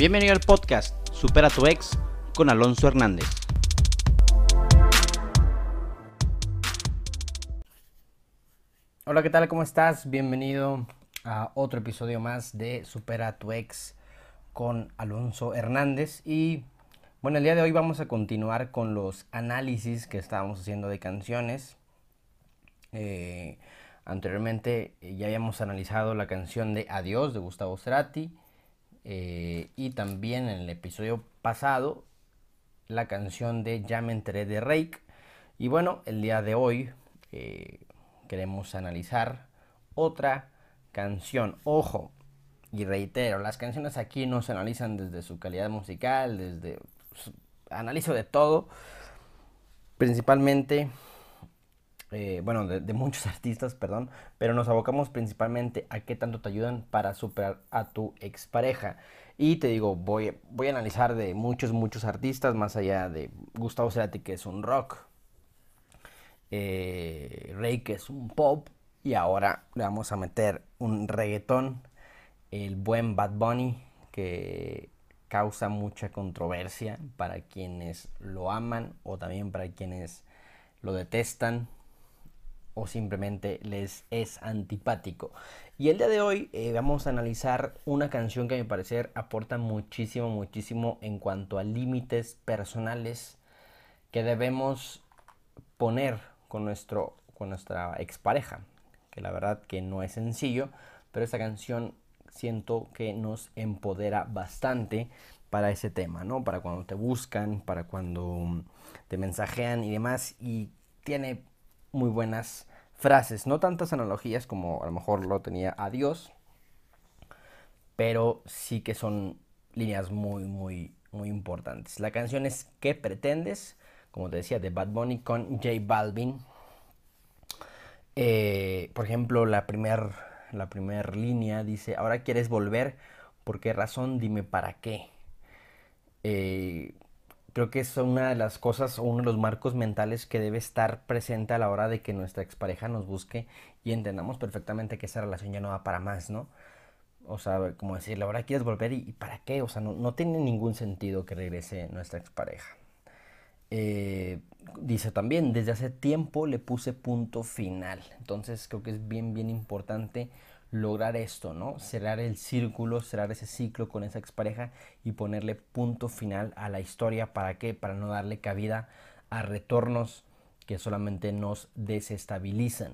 Bienvenido al podcast Supera tu ex con Alonso Hernández. Hola, ¿qué tal? ¿Cómo estás? Bienvenido a otro episodio más de Supera tu ex con Alonso Hernández. Y bueno, el día de hoy vamos a continuar con los análisis que estábamos haciendo de canciones. Eh, anteriormente eh, ya habíamos analizado la canción de Adiós de Gustavo Cerati eh, y también en el episodio pasado la canción de Ya me enteré de Rake. Y bueno, el día de hoy queremos analizar otra canción. Ojo, y reitero, las canciones aquí no se analizan desde su calidad musical, desde... Analizo de todo, principalmente eh, bueno, de, muchos artistas, perdón, pero nos abocamos principalmente a qué tanto te ayudan para superar a tu expareja. Y te digo, voy, voy a analizar de muchos, muchos artistas, más allá de Gustavo Cerati, que es un rock, eh, Rey, que es un pop, y ahora le vamos a meter un reggaetón, el buen Bad Bunny, que causa mucha controversia para quienes lo aman o también para quienes lo detestan o simplemente les es antipático. Y el día de hoy eh, vamos a analizar una canción que a mi parecer aporta muchísimo, muchísimo en cuanto a límites personales que debemos poner con, nuestro, con nuestra expareja. Que la verdad que no es sencillo, pero esta canción siento que nos empodera bastante para ese tema, ¿no? Para cuando te buscan, para cuando te mensajean y demás. Y tiene muy buenas frases, no tantas analogías como a lo mejor lo tenía a Dios, pero sí que son líneas muy, muy, muy importantes. La canción es ¿Qué pretendes? Como te decía, de Bad Bunny con J Balvin. Eh, por ejemplo, la primera la primer línea dice, ahora quieres volver, ¿por qué razón? Dime para qué. Eh, creo que es una de las cosas o uno de los marcos mentales que debe estar presente a la hora de que nuestra expareja nos busque y entendamos perfectamente que esa relación ya no va para más, ¿no? O sea, como decirle, ahora quieres volver y, para qué? O sea, no, no, tiene ningún sentido que regrese nuestra expareja. Eh, dice también, desde hace tiempo le puse punto final. Entonces creo que es bien, bien importante lograr esto, ¿no? Cerrar el círculo, cerrar ese ciclo con esa expareja y ponerle punto final a la historia. ¿Para qué? Para no darle cabida a retornos que solamente nos desestabilizan.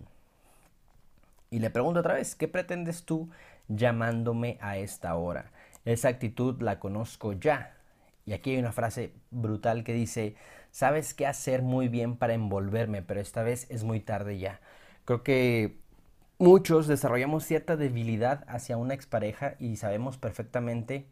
Y le pregunto otra vez, ¿qué pretendes tú llamándome a esta hora? Esa actitud la conozco ya. Y aquí hay una frase brutal que dice, sabes qué hacer muy bien para envolverme, pero esta vez es muy tarde ya. Creo que muchos desarrollamos cierta debilidad hacia una expareja y sabemos perfectamente,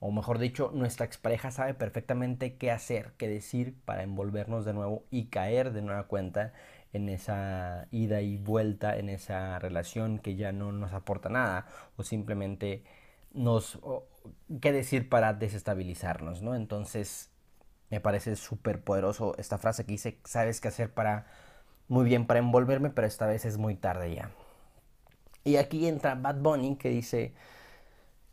o mejor dicho, nuestra expareja sabe perfectamente qué hacer, qué decir para envolvernos de nuevo y caer de nueva cuenta en esa ida y vuelta, en esa relación que ya no nos aporta nada o simplemente nos... qué decir para desestabilizarnos, ¿no? Entonces me parece súper poderoso esta frase que dice, sabes qué hacer para... Muy bien para envolverme, pero esta vez es muy tarde ya. Y aquí entra Bad Bunny que dice,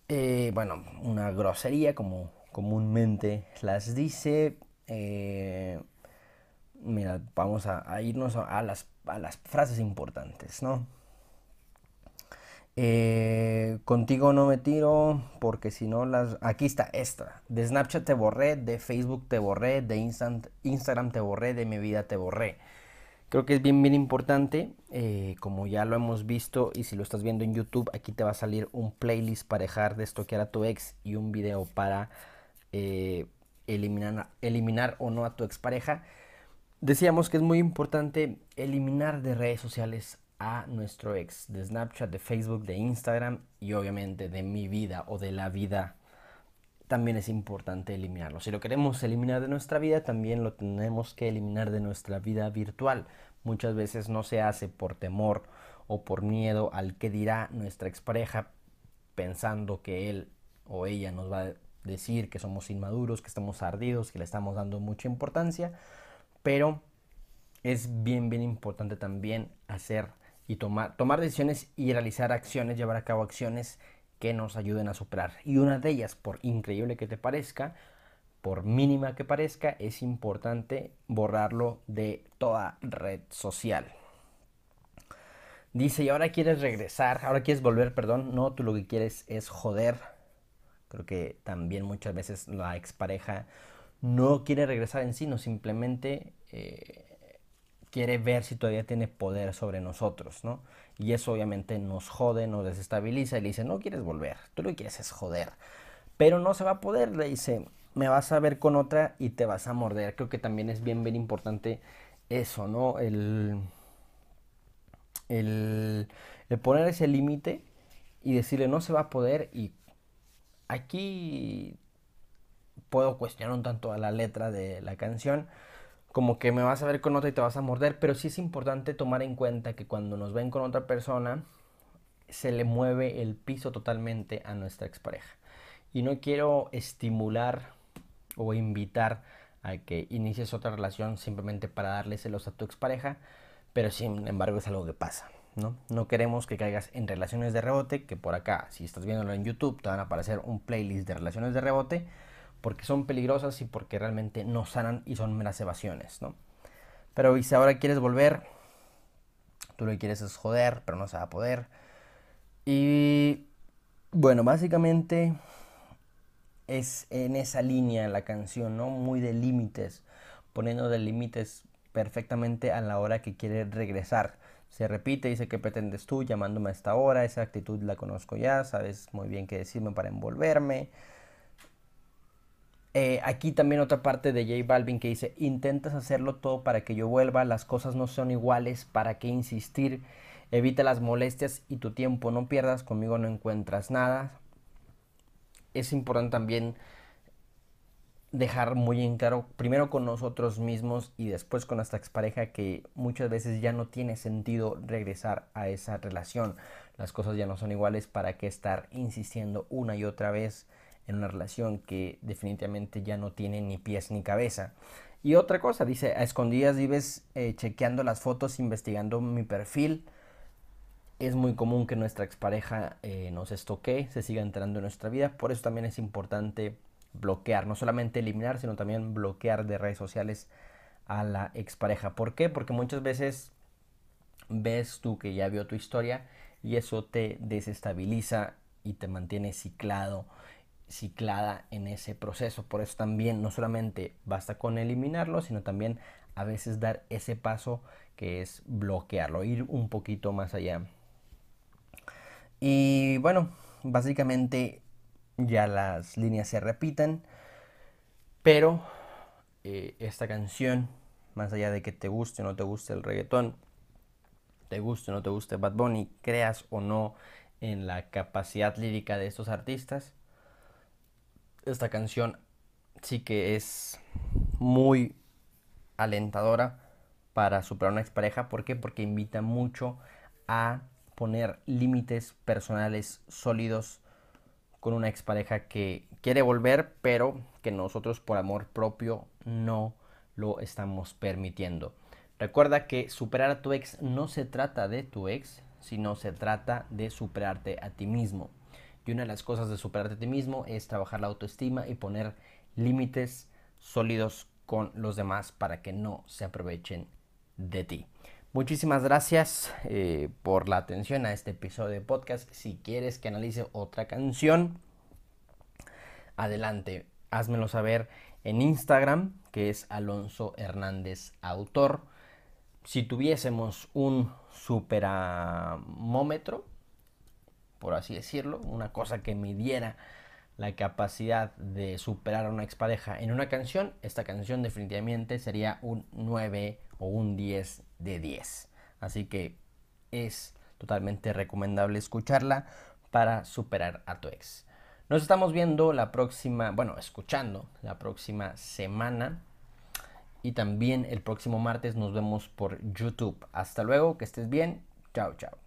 eh, bueno, una grosería como comúnmente las dice. Eh, mira, vamos a, irnos a, las, a, las, frases importantes, ¿no? Eh, contigo no me tiro porque si no las... Aquí está esta. De Snapchat te borré, de Facebook te borré, de Instagram te borré, de mi vida te borré. Creo que es bien, bien importante, eh, como ya lo hemos visto y si lo estás viendo en YouTube, aquí te va a salir un playlist para dejar de estoquear a tu ex y un video para eh, eliminar, eliminar o no a tu expareja. Decíamos que es muy importante eliminar de redes sociales a nuestro ex, de Snapchat, de Facebook, de Instagram y obviamente de mi vida o de la vida también es importante eliminarlo. Si lo queremos eliminar de nuestra vida, también lo tenemos que eliminar de nuestra vida virtual. Muchas veces no se hace por temor o por miedo al que dirá nuestra expareja, pensando que él o ella nos va a decir que somos inmaduros, que estamos ardidos, que le estamos dando mucha importancia, pero es bien, bien importante también hacer y tomar, tomar decisiones y realizar acciones, llevar a cabo acciones que nos ayuden a superar. Y una de ellas, por increíble que te parezca, por mínima que parezca, es importante borrarlo de toda red social. Dice, y ahora quieres regresar, ahora quieres volver, perdón. No, tú lo que quieres es joder. Creo que también muchas veces la expareja no quiere regresar en sí, no simplemente eh, quiere ver si todavía tiene poder sobre nosotros, ¿no? Y eso obviamente nos jode, nos desestabiliza y le dice, no quieres volver, tú lo que quieres es joder. Pero no se va a poder, le dice, me vas a ver con otra y te vas a morder. Creo que también es bien, bien importante eso, ¿no? El, el, el poner ese límite y decirle no se va a poder y aquí puedo cuestionar un tanto a la letra de la canción como que me vas a ver con otra y te vas a morder, pero sí es importante tomar en cuenta que cuando nos ven con otra persona se le mueve el piso totalmente a nuestra expareja. Y no quiero estimular o invitar a que inicies otra relación simplemente para darle celos a tu expareja, pero sin embargo es algo que pasa. ¿no? no queremos que caigas en relaciones de rebote, que por acá, si estás viéndolo en YouTube, te van a aparecer un playlist de relaciones de rebote, porque son peligrosas y porque realmente no sanan y son meras evasiones, ¿no? Pero si ahora quieres volver, tú lo que quieres es joder, pero no se va a poder. Y bueno, básicamente es en esa línea la canción, ¿no? Muy de límites, poniendo de límites perfectamente a la hora que quiere regresar. Se repite, dice que pretendes tú llamándome a esta hora, esa actitud la conozco ya, sabes muy bien qué decirme para envolverme. Eh, aquí también otra parte de J Balvin que dice, intentas hacerlo todo para que yo vuelva, las cosas no son iguales, ¿para qué insistir? Evita las molestias y tu tiempo no pierdas, conmigo no encuentras nada. Es importante también dejar muy en claro, primero con nosotros mismos y después con nuestra expareja, que muchas veces ya no tiene sentido regresar a esa relación. Las cosas ya no son iguales, ¿para qué estar insistiendo una y otra vez en una relación que definitivamente ya no tiene ni pies ni cabeza? Y otra cosa, dice, a escondidas vives eh, chequeando las fotos, investigando mi perfil. Es muy común que nuestra expareja eh, nos estoque, se siga entrando en nuestra vida, por eso también es importante bloquear, no solamente eliminar, sino también bloquear de redes sociales a la expareja. ¿Por qué? Porque muchas veces ves tú que ya vio tu historia y eso te desestabiliza y te mantiene ciclado, ciclada en ese proceso. Por eso también no solamente basta con eliminarlo, sino también a veces dar ese paso que es bloquearlo, ir un poquito más allá. Y bueno, básicamente ya las líneas se repiten, pero eh, esta canción, más allá de que te guste o no te guste el reggaetón, te guste o no te guste Bad Bunny, creas o no en la capacidad lírica de estos artistas, esta canción sí que es muy alentadora para superar una expareja. ¿Por qué? Porque invita mucho a poner límites personales sólidos con una expareja que quiere volver, pero que nosotros por amor propio no lo estamos permitiendo. Recuerda que superar a tu ex no se trata de tu ex, sino se trata de superarte a ti mismo. Y una de las cosas de superarte a ti mismo es trabajar la autoestima y poner límites sólidos con los demás para que no se aprovechen de ti. Muchísimas gracias eh, por la atención a este episodio de podcast. Si quieres que analice otra canción, adelante, házmelo saber en Instagram, que es Alonso Hernández Autor. Si tuviésemos un superamómetro, por así decirlo, una cosa que midiera la capacidad de superar a una expareja en una canción, esta canción definitivamente sería un 9 o un 10 de 10. Así que es totalmente recomendable escucharla para superar a tu ex. Nos estamos viendo la próxima, bueno, escuchando la próxima semana. Y también el próximo martes nos vemos por YouTube. Hasta luego, que estés bien. Chao, chao.